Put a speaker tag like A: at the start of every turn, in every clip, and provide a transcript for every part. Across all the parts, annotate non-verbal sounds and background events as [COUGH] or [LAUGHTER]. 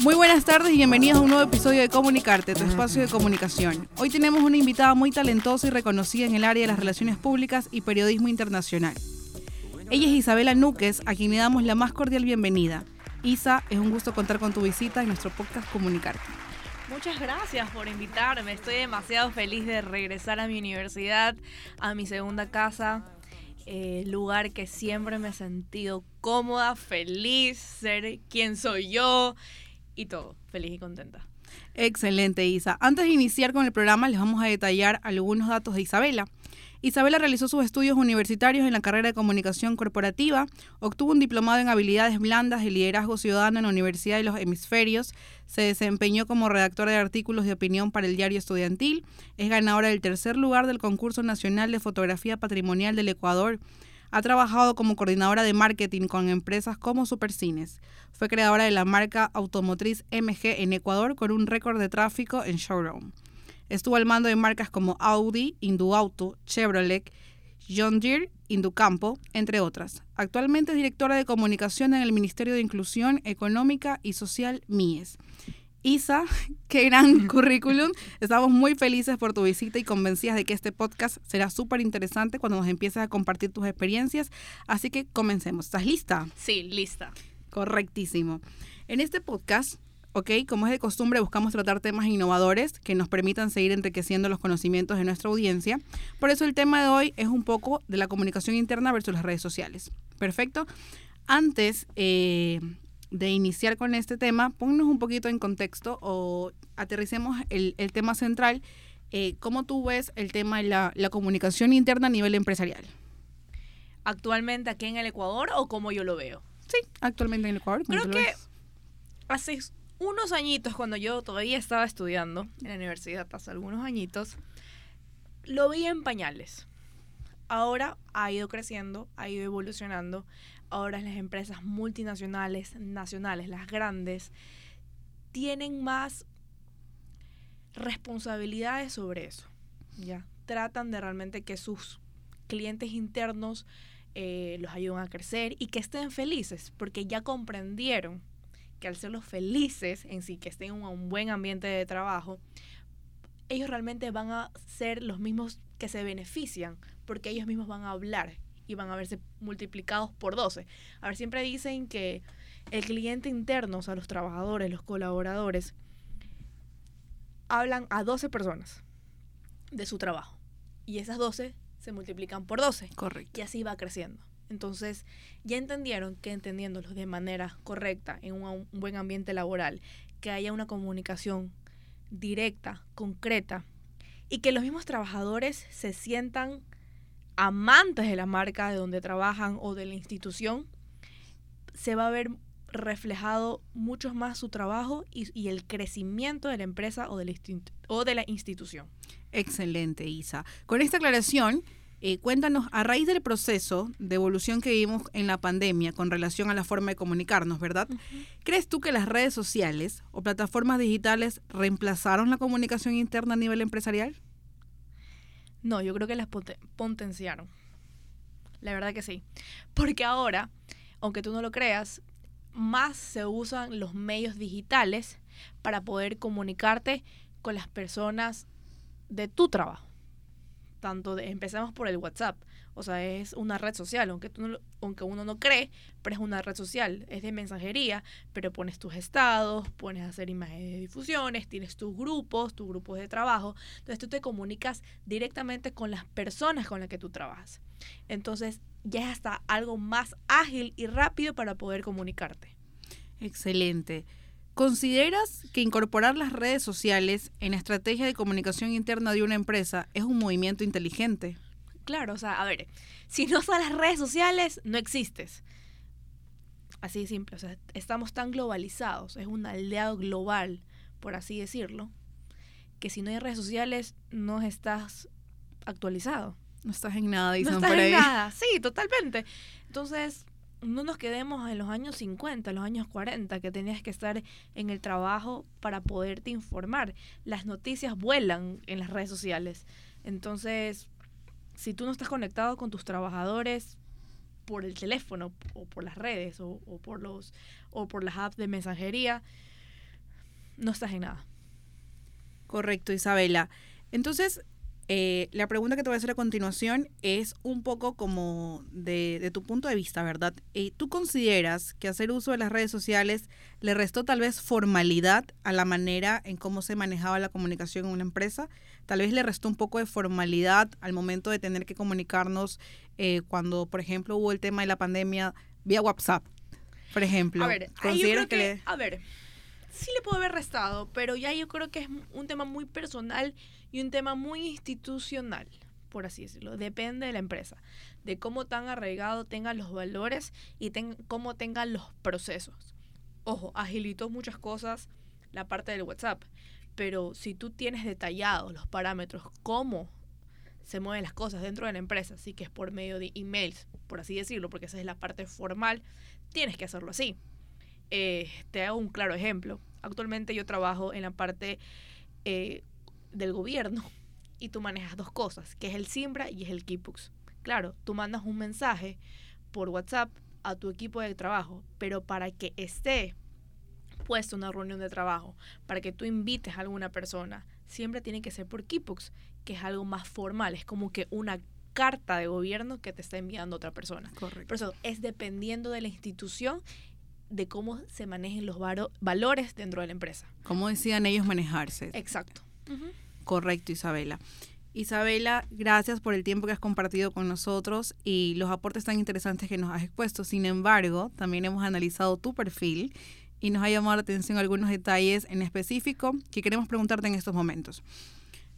A: Muy buenas tardes y bienvenidos a un nuevo episodio de Comunicarte, tu espacio de comunicación. Hoy tenemos una invitada muy talentosa y reconocida en el área de las relaciones públicas y periodismo internacional. Ella es Isabela Núquez, a quien le damos la más cordial bienvenida. Isa, es un gusto contar con tu visita en nuestro podcast Comunicarte.
B: Muchas gracias por invitarme. Estoy demasiado feliz de regresar a mi universidad, a mi segunda casa, eh, lugar que siempre me he sentido cómoda, feliz, ser quien soy yo y todo, feliz y contenta.
A: Excelente, Isa. Antes de iniciar con el programa, les vamos a detallar algunos datos de Isabela. Isabela realizó sus estudios universitarios en la carrera de comunicación corporativa, obtuvo un diplomado en habilidades blandas de liderazgo ciudadano en la Universidad de los Hemisferios, se desempeñó como redactora de artículos de opinión para el diario estudiantil, es ganadora del tercer lugar del concurso nacional de fotografía patrimonial del Ecuador, ha trabajado como coordinadora de marketing con empresas como Supercines. Fue creadora de la marca automotriz MG en Ecuador con un récord de tráfico en showroom. Estuvo al mando de marcas como Audi, Induauto, Chevrolet, John Deere, Inducampo, entre otras. Actualmente es directora de comunicación en el Ministerio de Inclusión Económica y Social MIES. Isa, [LAUGHS] qué gran [LAUGHS] currículum. Estamos muy felices por tu visita y convencidas de que este podcast será súper interesante cuando nos empieces a compartir tus experiencias. Así que comencemos. ¿Estás lista?
B: Sí, lista.
A: Correctísimo. En este podcast ¿ok? Como es de costumbre, buscamos tratar temas innovadores que nos permitan seguir enriqueciendo los conocimientos de nuestra audiencia. Por eso el tema de hoy es un poco de la comunicación interna versus las redes sociales. Perfecto. Antes eh, de iniciar con este tema, ponnos un poquito en contexto o aterricemos el, tema central. Eh, ¿Cómo tú ves el tema de la, la comunicación interna a nivel empresarial?
B: ¿Actualmente aquí en el Ecuador o como yo lo veo?
A: Sí, actualmente en el Ecuador.
B: Creo que hace unos añitos, cuando yo todavía estaba estudiando en la universidad, hace algunos añitos, lo vi en pañales. Ahora ha ido creciendo, ha ido evolucionando. Ahora las empresas multinacionales, nacionales, las grandes, tienen más responsabilidades sobre eso. Ya tratan de realmente que sus clientes internos eh, los ayuden a crecer y que estén felices, porque ya comprendieron que al serlos felices en sí, que estén en un buen ambiente de trabajo, ellos realmente van a ser los mismos que se benefician, porque ellos mismos van a hablar y van a verse multiplicados por 12. A ver, siempre dicen que el cliente interno, o sea, los trabajadores, los colaboradores, hablan a 12 personas de su trabajo. Y esas 12 se multiplican por 12.
A: Correcto.
B: Y así va creciendo. Entonces, ya entendieron que entendiéndolo de manera correcta, en un, buen ambiente laboral, que haya una comunicación directa, concreta, y que los mismos trabajadores se sientan amantes de la marca de donde trabajan o de la institución, se va a ver reflejado mucho más su trabajo y, y el crecimiento de la empresa o de la, o de la institución.
A: Excelente, Isa. Con esta aclaración, eh, cuéntanos, a raíz del proceso de evolución que vivimos en la pandemia con relación a la forma de comunicarnos, ¿verdad? ¿Crees tú que las redes sociales o plataformas digitales reemplazaron la comunicación interna a nivel empresarial?
B: No, yo creo que las potenciaron. La verdad que sí. Porque ahora, aunque tú no lo creas, más se usan los medios digitales para poder comunicarte con las personas de tu trabajo tanto de, empezamos por el WhatsApp, o sea, es una red social, aunque, aunque uno no cree, pero es una red social, es de mensajería, pero pones tus estados, pones a hacer imágenes de difusiones, tienes tus grupos, tus grupos de trabajo, entonces tú te comunicas directamente con las personas con las que tú trabajas. Entonces ya es hasta algo más ágil y rápido para poder comunicarte.
A: Excelente. ¿Consideras que incorporar las redes sociales en la estrategia de comunicación interna de una empresa es un movimiento inteligente?
B: Claro, o sea, a ver, si no son las redes sociales, no existes. Así de simple, o sea, estamos tan globalizados, es un aliado global, por así decirlo, que si no hay redes sociales, no estás actualizado.
A: No estás en nada, dicen
B: no estás en nada, sí, totalmente. Entonces, no nos quedemos en los años 50, en los años 40, que tenías que estar en el trabajo para poderte informar. Las noticias vuelan en las redes sociales. Entonces, si tú no estás conectado con tus trabajadores, por el teléfono o por las redes o, o por los o por las apps de mensajería, no estás en nada.
A: Correcto, Isabela. Entonces, eh, la pregunta que te voy a hacer a continuación es un poco como de, de tu punto de vista, ¿verdad? Eh, ¿Tú consideras que hacer uso de las redes sociales le restó tal vez formalidad a la manera en cómo se manejaba la comunicación en una empresa? Tal vez le restó un poco de formalidad al momento de tener que comunicarnos eh, cuando, por ejemplo, hubo el tema de la pandemia vía WhatsApp, por ejemplo.
B: A ver,
A: ¿Consideras
B: que,
A: le-
B: a ver, sí le puedo haber restado, pero ya yo creo que es un tema muy personal y un tema muy institucional, por así decirlo. Depende de la empresa, de cómo tan arraigado tengan los valores y ten- cómo tengan los procesos. Ojo, agilitó muchas cosas la parte del WhatsApp, pero si tú tienes detallados los parámetros, cómo se mueven las cosas dentro de la empresa, así que es por medio de emails, por así decirlo, porque esa es la parte formal, tienes que hacerlo así. Eh, te hago un claro ejemplo. Actualmente yo trabajo en la parte eh, del gobierno [LAUGHS] y tú manejas dos cosas, que es el Simbra y es el Keepbooks. Claro, tú mandas un mensaje por WhatsApp a tu equipo de trabajo, pero para que esté puesta una reunión de trabajo, para que tú invites a alguna persona, siempre tiene que ser por Keepbooks, que es algo más formal, es como que una carta de gobierno que te está enviando otra persona.
A: Correcto.
B: Por eso es dependiendo de la institución de cómo se manejen los valores dentro de la empresa.
A: ¿Cómo decían ellos manejarse?
B: Exacto.
A: Correcto, Isabela. Isabela, gracias por el tiempo que has compartido con nosotros y los aportes tan interesantes que nos has expuesto. Sin embargo, también hemos analizado tu perfil y nos ha llamado la atención algunos detalles en específico que queremos preguntarte en estos momentos.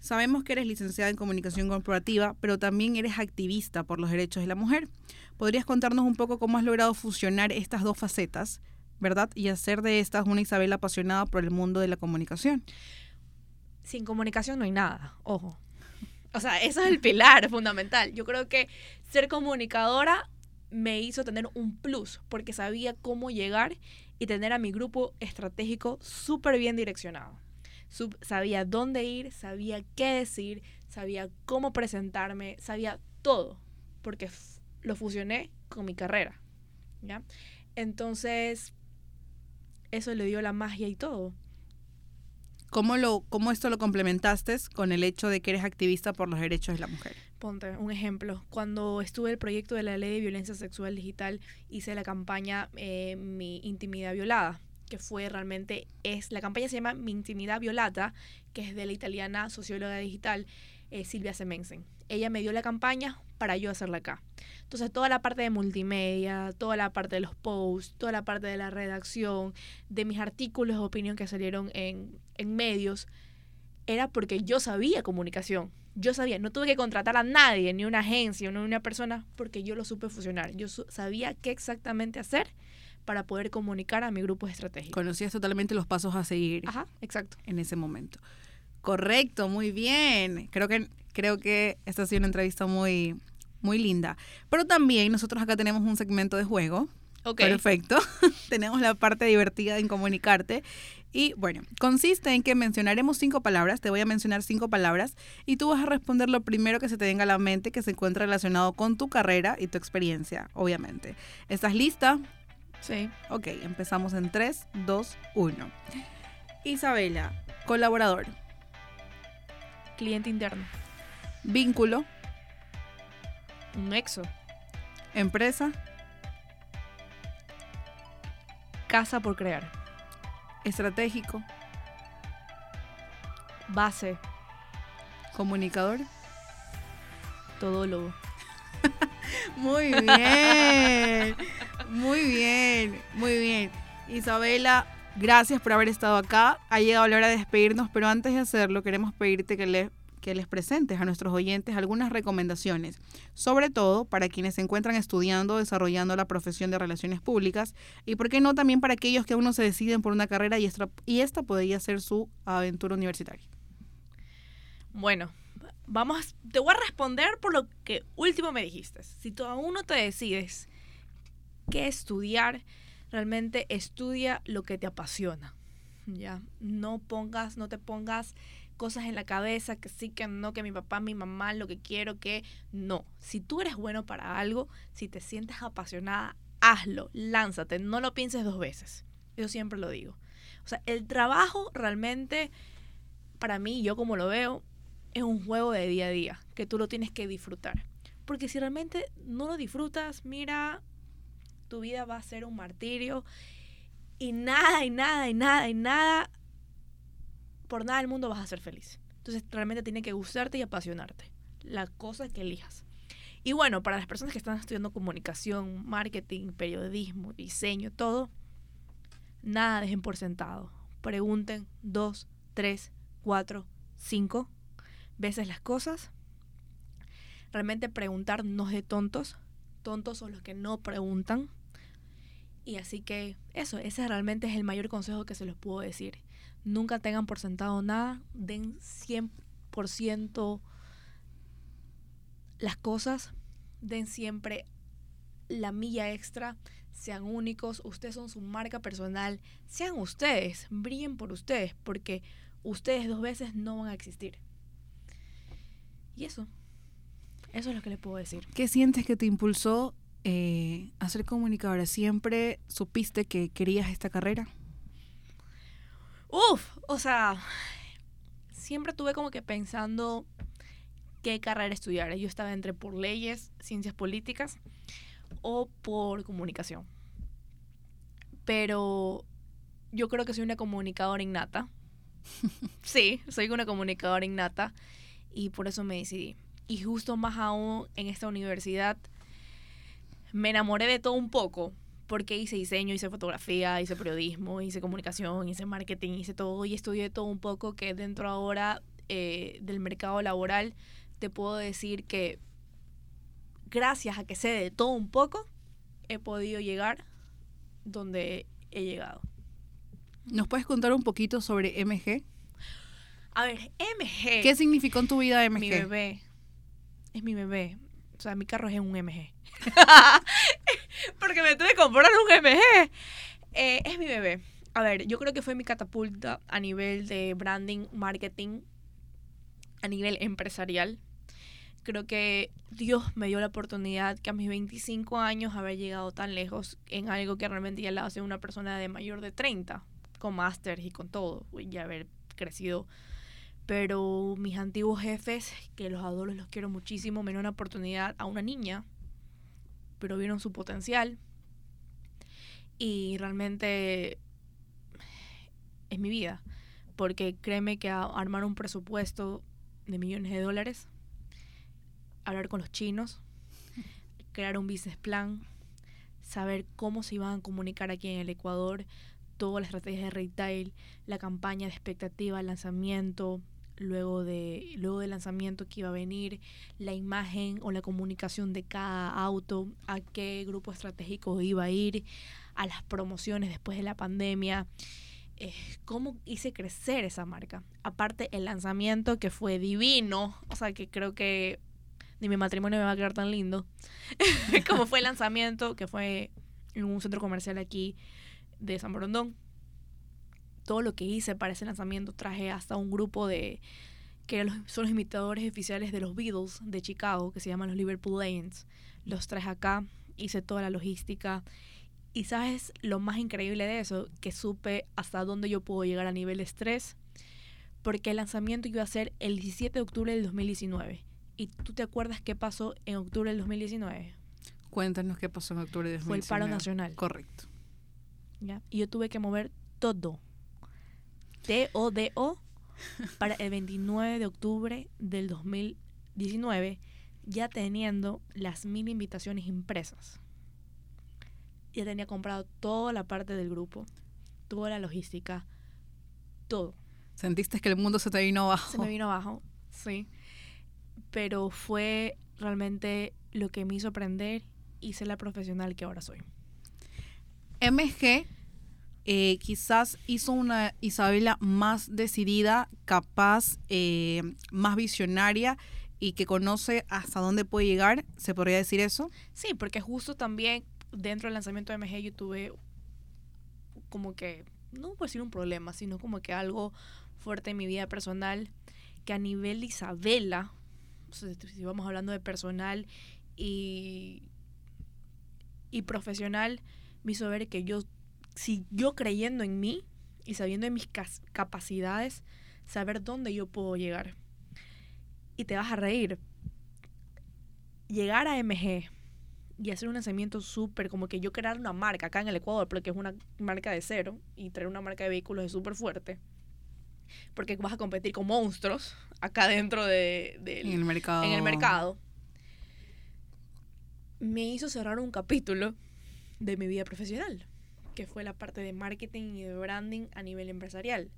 A: Sabemos que eres licenciada en comunicación corporativa, pero también eres activista por los derechos de la mujer. ¿Podrías contarnos un poco cómo has logrado fusionar estas dos facetas, verdad? Y hacer de estas una Isabela apasionada por el mundo de la comunicación.
B: Sin comunicación no hay nada, ojo. O sea, eso es el pilar fundamental. Yo creo que ser comunicadora me hizo tener un plus porque sabía cómo llegar y tener a mi grupo estratégico súper bien direccionado. Sub- sabía dónde ir, sabía qué decir, sabía cómo presentarme, sabía todo, porque lo fusioné con mi carrera. ¿ya? Entonces, eso le dio la magia y todo.
A: ¿Cómo, lo, ¿Cómo esto lo complementaste con el hecho de que eres activista por los derechos de la mujer?
B: Ponte un ejemplo. Cuando estuve el proyecto de la ley de violencia sexual digital, hice la campaña eh, Mi intimidad violada, que fue realmente, es la campaña se llama Mi intimidad violata, que es de la italiana socióloga digital eh, Silvia Semensen. Ella me dio la campaña para yo hacerla acá. Entonces, toda la parte de multimedia, toda la parte de los posts, toda la parte de la redacción, de mis artículos de opinión que salieron en, en medios, era porque yo sabía comunicación. Yo sabía, no tuve que contratar a nadie, ni una agencia, ni una persona, porque yo lo supe fusionar. Yo su- sabía qué exactamente hacer para poder comunicar a mi grupo estratégico.
A: Conocías totalmente los pasos a seguir
B: Ajá, exacto.
A: en ese momento. Correcto, muy bien. Creo que, creo que esta ha sido una entrevista muy, muy linda. Pero también nosotros acá tenemos un segmento de juego. Perfecto. [LAUGHS] tenemos la parte divertida en comunicarte. Y bueno, consiste en que mencionaremos cinco palabras, te voy a mencionar cinco palabras y tú vas a responder lo primero que se te venga a la mente que se encuentra relacionado con tu carrera y tu experiencia, obviamente. ¿Estás lista?
B: Sí.
A: Ok, empezamos en 3, 2, 1. Isabela, colaborador,
B: Cliente interno.
A: vínculo,
B: Un nexo.
A: empresa,
B: Casa por crear.
A: estratégico,
B: Base.
A: comunicador.
B: Todólogo. [LAUGHS]
A: Muy bien, muy bien, muy bien. Isabela, gracias por haber estado acá. Ha llegado la hora de despedirnos, pero antes de hacerlo queremos pedirte que, que les presentes a nuestros oyentes algunas recomendaciones, sobre todo para quienes se encuentran estudiando o desarrollando la profesión de relaciones públicas y, por qué no, también para aquellos que aún no se deciden por una carrera y esta, y esta podría ser su aventura universitaria.
B: Bueno, vamos, te voy a responder por lo que último me dijiste. Si tú aún no te decides qué estudiar, realmente estudia lo que te apasiona. Ya, no pongas, no te pongas cosas en la cabeza, que sí, que no, que mi papá, mi mamá, lo que quiero, que no. Si tú eres bueno para algo, si te sientes apasionada, hazlo, lánzate, no lo pienses dos veces. Yo siempre lo digo. O sea, el trabajo realmente, para mí, yo como lo veo, es un juego de día a día, que tú lo tienes que disfrutar. Porque si realmente no lo disfrutas, mira, tu vida va a ser un martirio y nada, y nada, y nada, y nada, por nada del mundo vas a ser feliz. Entonces realmente tiene que gustarte y apasionarte, la cosa que elijas. Y bueno, para las personas que están estudiando comunicación, marketing, periodismo, diseño, todo, nada dejen por sentado. Pregunten dos, tres, cuatro, cinco veces las cosas. Realmente preguntar no es de tontos. Tontos son los que no preguntan. Y así que eso, ese realmente es el mayor consejo que se los puedo decir. Nunca tengan por sentado nada, den 100% las cosas, den siempre la milla extra, sean únicos, ustedes son su marca personal, sean ustedes, brillen por ustedes, porque ustedes dos veces no van a existir. Y eso, eso es lo que les puedo decir.
A: ¿Qué sientes que te impulsó eh, a ser comunicadora? ¿Siempre supiste que querías esta carrera?
B: Uf, o sea, siempre tuve como que pensando qué carrera estudiar. Yo estaba entre por leyes, ciencias políticas o por comunicación. Pero yo creo que soy una comunicadora innata. [LAUGHS] sí, soy una comunicadora innata y por eso me decidí. Y justo más aún en esta universidad me enamoré de todo un poco porque hice diseño, hice fotografía, hice periodismo, hice comunicación, hice marketing, hice todo y estudié todo un poco que dentro ahora eh, del mercado laboral te puedo decir que gracias a que sé de todo un poco, he podido llegar donde he llegado.
A: ¿Nos puedes contar un poquito sobre MG?
B: A ver, MG.
A: ¿Qué significó en tu vida MG?
B: Mi bebé. Es mi bebé. O sea, mi carro es un MG. [LAUGHS] [LAUGHS] Porque me tuve que comprar un MG. Eh, es mi bebé. A ver, yo creo que fue mi catapulta a nivel de branding, marketing, a nivel empresarial. Creo que Dios me dio la oportunidad que a mis 25 años haber llegado tan lejos en algo que realmente ya la hace una persona de mayor de 30, con máster y con todo, y haber crecido. Pero mis antiguos jefes, que los adoro, los quiero muchísimo, me dieron una oportunidad a una niña pero vieron su potencial. Y realmente es mi vida. Porque créeme que armar un presupuesto de millones de dólares, hablar con los chinos, [LAUGHS] crear un business plan, saber cómo se iban a comunicar aquí en el Ecuador, toda la estrategia de retail, la campaña de expectativa, el lanzamiento, luego, de, luego del lanzamiento que iba a venir, la imagen o la comunicación de cada auto, a qué grupo estratégico iba a ir, a las promociones después de la pandemia. Eh, cómo hice crecer esa marca. Aparte el lanzamiento que fue divino, o sea que creo que ni mi matrimonio me va a quedar tan lindo, [LAUGHS] como fue el lanzamiento que fue en un centro comercial aquí de San Borondón todo lo que hice para ese lanzamiento traje hasta un grupo de que son los imitadores oficiales de los Beatles de Chicago, que se llaman los Liverpool Lions. Los traje acá, hice toda la logística. Y sabes lo más increíble de eso, que supe hasta dónde yo puedo llegar a nivel estrés, porque el lanzamiento iba a ser el 17 de octubre del 2019. ¿Y tú te acuerdas qué pasó en octubre del 2019?
A: Cuéntanos qué pasó en octubre del 2019.
B: Fue el paro nacional.
A: Correcto.
B: ¿Ya? Y yo tuve que mover todo TODO para el 29 de octubre del 2019, ya teniendo las mil invitaciones impresas. Ya tenía comprado toda la parte del grupo, toda la logística, todo.
A: ¿Sentiste que el mundo se te vino abajo?
B: Se me vino abajo, sí. Pero fue realmente lo que me hizo aprender y ser la profesional que ahora soy.
A: MG eh, quizás hizo una Isabela más decidida, capaz, eh, más visionaria y que conoce hasta dónde puede llegar, ¿se podría decir eso?
B: Sí, porque justo también dentro del lanzamiento de MG yo tuve como que, no puedo decir un problema, sino como que algo fuerte en mi vida personal. que a nivel Isabela, si vamos hablando de personal y, y profesional, me hizo ver que yo, si yo creyendo en mí y sabiendo de mis capacidades, saber dónde yo puedo llegar. Y te vas a reír. Llegar a MG y hacer un lanzamiento súper, como que yo crear una marca acá en el Ecuador, porque es una marca de cero, y traer una marca de vehículos es súper fuerte porque vas a competir con monstruos acá dentro de,
A: en, el mercado.
B: en el mercado, me hizo cerrar un capítulo de mi vida profesional, que fue la parte de marketing y de branding a nivel empresarial.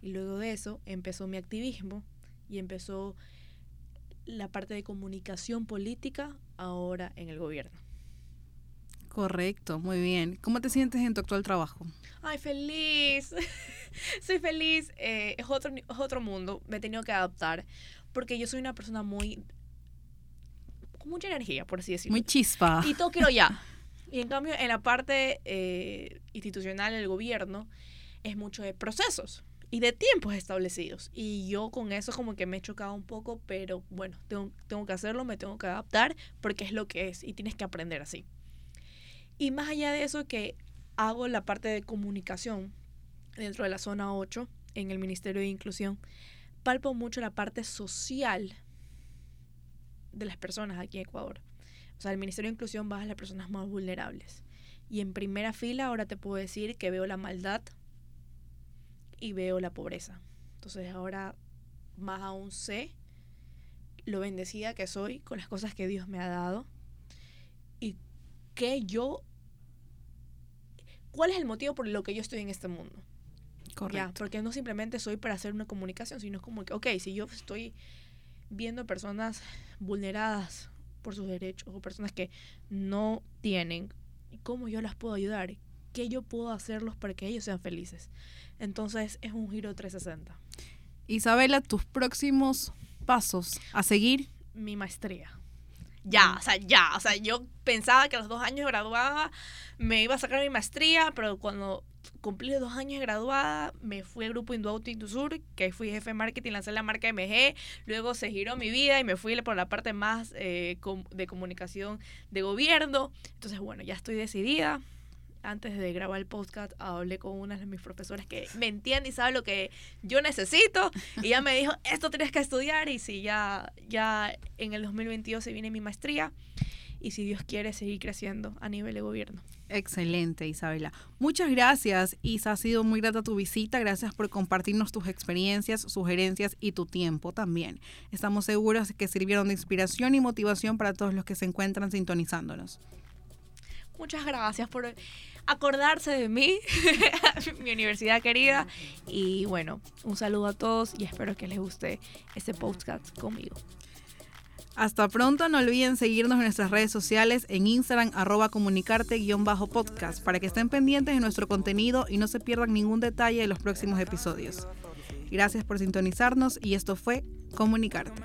B: Y luego de eso empezó mi activismo y empezó la parte de comunicación política ahora en el gobierno.
A: Correcto, muy bien. ¿Cómo te sientes en tu actual trabajo?
B: Ay, feliz. [LAUGHS] soy feliz. Eh, es, otro, es otro mundo. Me he tenido que adaptar porque yo soy una persona muy... con mucha energía, por así decirlo.
A: Muy chispa.
B: Y todo quiero ya. [LAUGHS] Y en cambio, en la parte eh, institucional del gobierno, es mucho de procesos y de tiempos establecidos. Y yo con eso como que me he chocado un poco, pero bueno, tengo, tengo que hacerlo, me tengo que adaptar porque es lo que es y tienes que aprender así. Y más allá de eso que hago la parte de comunicación dentro de la zona 8 en el Ministerio de Inclusión, palpo mucho la parte social de las personas aquí en Ecuador. O sea, el Ministerio de Inclusión va a las personas más vulnerables. Y en primera fila ahora te puedo decir que veo la maldad y veo la pobreza. Entonces ahora más aún sé lo bendecida que soy con las cosas que Dios me ha dado y que yo cuál es el motivo por lo que yo estoy en este mundo.
A: Correcto.
B: porque no simplemente soy para hacer una comunicación, sino es como que, ok, si yo estoy viendo personas vulneradas por sus derechos o personas que no tienen, ¿cómo yo las puedo ayudar? ¿Qué yo puedo hacerlos para que ellos sean felices? Entonces es un giro 360.
A: Isabela, tus próximos pasos a seguir.
B: Mi maestría ya, o sea, ya. O sea, yo pensaba que a los dos años graduada me iba a sacar mi maestría, pero cuando cumplí dos años graduada, me fui al grupo Induauto Indusur, que fui jefe de marketing, lancé la marca MG, luego se giró mi vida y me fui por la parte más eh, de comunicación de gobierno. Entonces, bueno, ya estoy decidida, antes de grabar el podcast, hablé con una de mis profesoras que me entiende y sabe lo que yo necesito. Y ella me dijo, esto tienes que estudiar. Y si ya, ya en el 2022 se viene mi maestría. Y si Dios quiere seguir creciendo a nivel de gobierno.
A: Excelente, Isabela. Muchas gracias, Isa. Ha sido muy grata tu visita. Gracias por compartirnos tus experiencias, sugerencias y tu tiempo también. Estamos seguros que sirvieron de inspiración y motivación para todos los que se encuentran sintonizándonos.
B: Muchas gracias por acordarse de mí, [LAUGHS] mi universidad querida. Y bueno, un saludo a todos y espero que les guste este podcast conmigo.
A: Hasta pronto, no olviden seguirnos en nuestras redes sociales en Instagram arroba comunicarte-podcast para que estén pendientes de nuestro contenido y no se pierdan ningún detalle de los próximos episodios. Gracias por sintonizarnos y esto fue Comunicarte.